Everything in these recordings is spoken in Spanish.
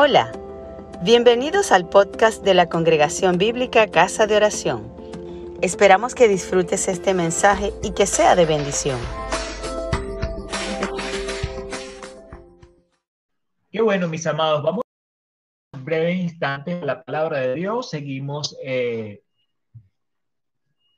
Hola, bienvenidos al podcast de la Congregación Bíblica Casa de Oración. Esperamos que disfrutes este mensaje y que sea de bendición. Qué bueno, mis amados. Vamos en breve instante a la palabra de Dios. Seguimos eh,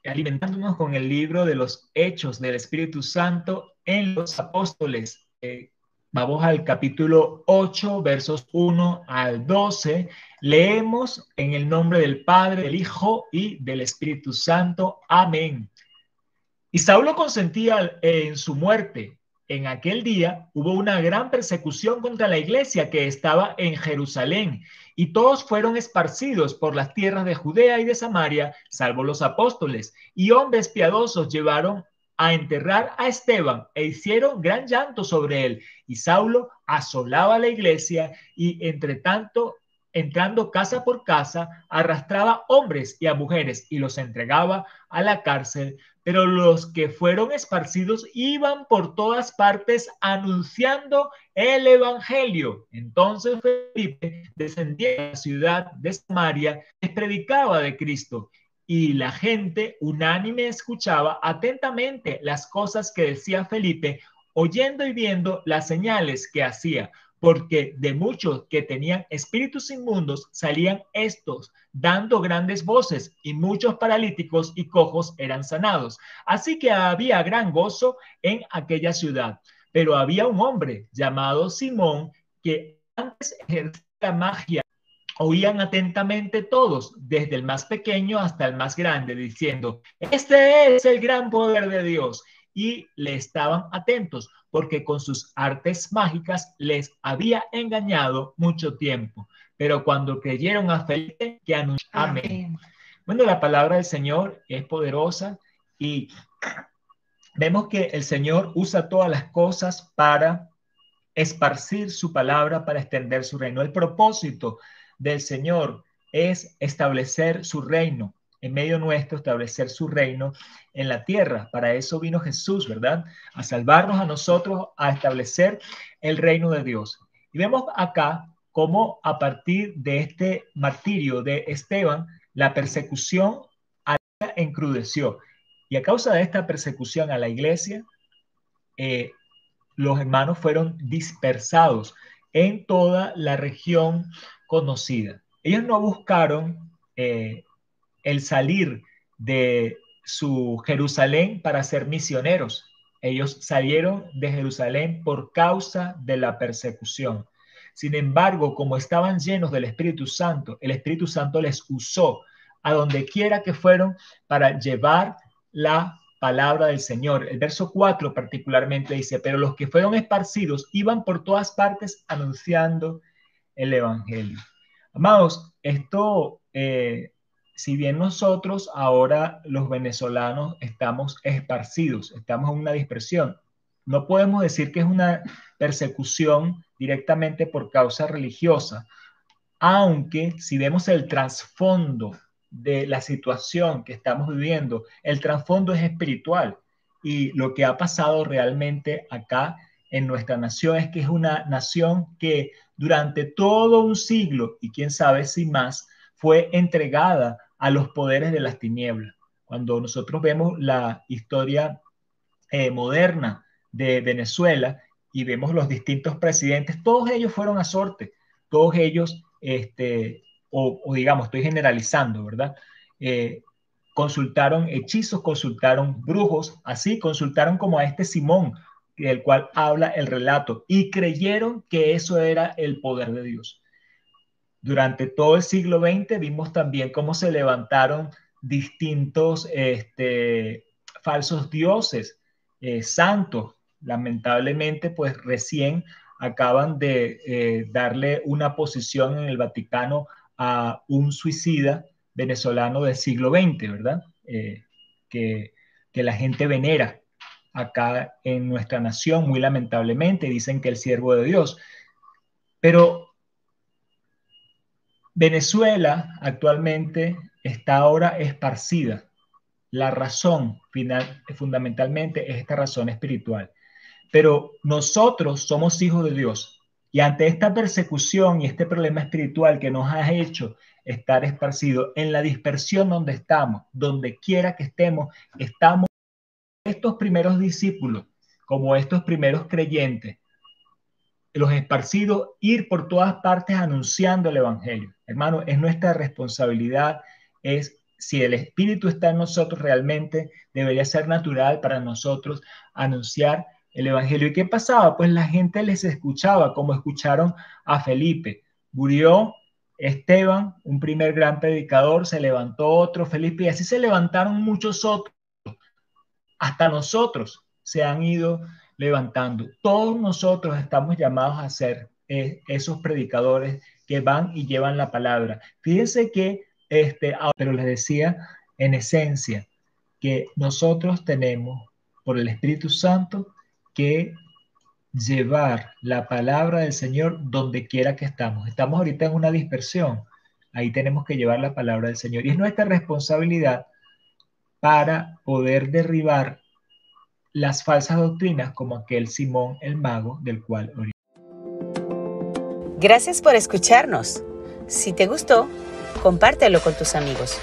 alimentándonos con el libro de los Hechos del Espíritu Santo en los apóstoles. Eh, Vamos al capítulo 8, versos 1 al 12. Leemos en el nombre del Padre, del Hijo y del Espíritu Santo. Amén. Y Saulo consentía en su muerte. En aquel día hubo una gran persecución contra la iglesia que estaba en Jerusalén, y todos fueron esparcidos por las tierras de Judea y de Samaria, salvo los apóstoles, y hombres piadosos llevaron a enterrar a Esteban e hicieron gran llanto sobre él. Y Saulo asolaba la iglesia y entre tanto, entrando casa por casa, arrastraba hombres y a mujeres y los entregaba a la cárcel. Pero los que fueron esparcidos iban por todas partes anunciando el Evangelio. Entonces Felipe descendía a la ciudad de Samaria, les predicaba de Cristo y la gente unánime escuchaba atentamente las cosas que decía Felipe, oyendo y viendo las señales que hacía, porque de muchos que tenían espíritus inmundos salían estos, dando grandes voces, y muchos paralíticos y cojos eran sanados. Así que había gran gozo en aquella ciudad. Pero había un hombre llamado Simón que antes ejercía magia oían atentamente todos, desde el más pequeño hasta el más grande, diciendo, este es el gran poder de Dios. Y le estaban atentos, porque con sus artes mágicas les había engañado mucho tiempo. Pero cuando creyeron a Felipe, que anunció, amén. Bueno, la palabra del Señor es poderosa y vemos que el Señor usa todas las cosas para esparcir su palabra, para extender su reino. El propósito del Señor es establecer su reino en medio nuestro, establecer su reino en la tierra. Para eso vino Jesús, ¿verdad? A salvarnos a nosotros, a establecer el reino de Dios. Y vemos acá cómo a partir de este martirio de Esteban, la persecución a encrudeció. Y a causa de esta persecución a la iglesia, eh, los hermanos fueron dispersados en toda la región conocida. Ellos no buscaron eh, el salir de su Jerusalén para ser misioneros. Ellos salieron de Jerusalén por causa de la persecución. Sin embargo, como estaban llenos del Espíritu Santo, el Espíritu Santo les usó a donde quiera que fueron para llevar la palabra del Señor. El verso 4 particularmente dice, pero los que fueron esparcidos iban por todas partes anunciando el Evangelio. Amados, esto, eh, si bien nosotros ahora los venezolanos estamos esparcidos, estamos en una dispersión, no podemos decir que es una persecución directamente por causa religiosa, aunque si vemos el trasfondo de la situación que estamos viviendo, el trasfondo es espiritual y lo que ha pasado realmente acá en nuestra nación es que es una nación que durante todo un siglo, y quién sabe si más, fue entregada a los poderes de las tinieblas. Cuando nosotros vemos la historia eh, moderna de Venezuela y vemos los distintos presidentes, todos ellos fueron a sorte, todos ellos, este, o, digamos, estoy generalizando, ¿verdad? Eh, consultaron hechizos, consultaron brujos, así consultaron como a este Simón, del cual habla el relato, y creyeron que eso era el poder de Dios. Durante todo el siglo XX vimos también cómo se levantaron distintos este, falsos dioses, eh, santos. Lamentablemente, pues recién acaban de eh, darle una posición en el Vaticano a un suicida venezolano del siglo XX, ¿verdad? Eh, que, que la gente venera acá en nuestra nación, muy lamentablemente, dicen que el siervo de Dios. Pero Venezuela actualmente está ahora esparcida. La razón final, fundamentalmente es esta razón espiritual. Pero nosotros somos hijos de Dios Y ante esta persecución y este problema espiritual que nos ha hecho estar esparcidos en la dispersión donde estamos, donde quiera que estemos, estamos estos primeros discípulos, como estos primeros creyentes, los esparcidos, ir por todas partes anunciando el Evangelio. Hermano, es nuestra responsabilidad, es si el Espíritu está en nosotros realmente, debería ser natural para nosotros anunciar el Evangelio. ¿Y qué pasaba? Pues la gente les escuchaba, como escucharon a Felipe. Murió Esteban, un primer gran predicador, se levantó otro, Felipe, y así se levantaron muchos otros. Hasta nosotros se han ido levantando. Todos nosotros estamos llamados a ser eh, esos predicadores que van y llevan la palabra. Fíjense que, este, pero les decía en esencia que nosotros tenemos por el Espíritu Santo que llevar la palabra del Señor donde quiera que estamos. Estamos ahorita en una dispersión. Ahí tenemos que llevar la palabra del Señor. Y es nuestra responsabilidad para poder derribar las falsas doctrinas como aquel Simón el mago del cual Gracias por escucharnos. Si te gustó, compártelo con tus amigos.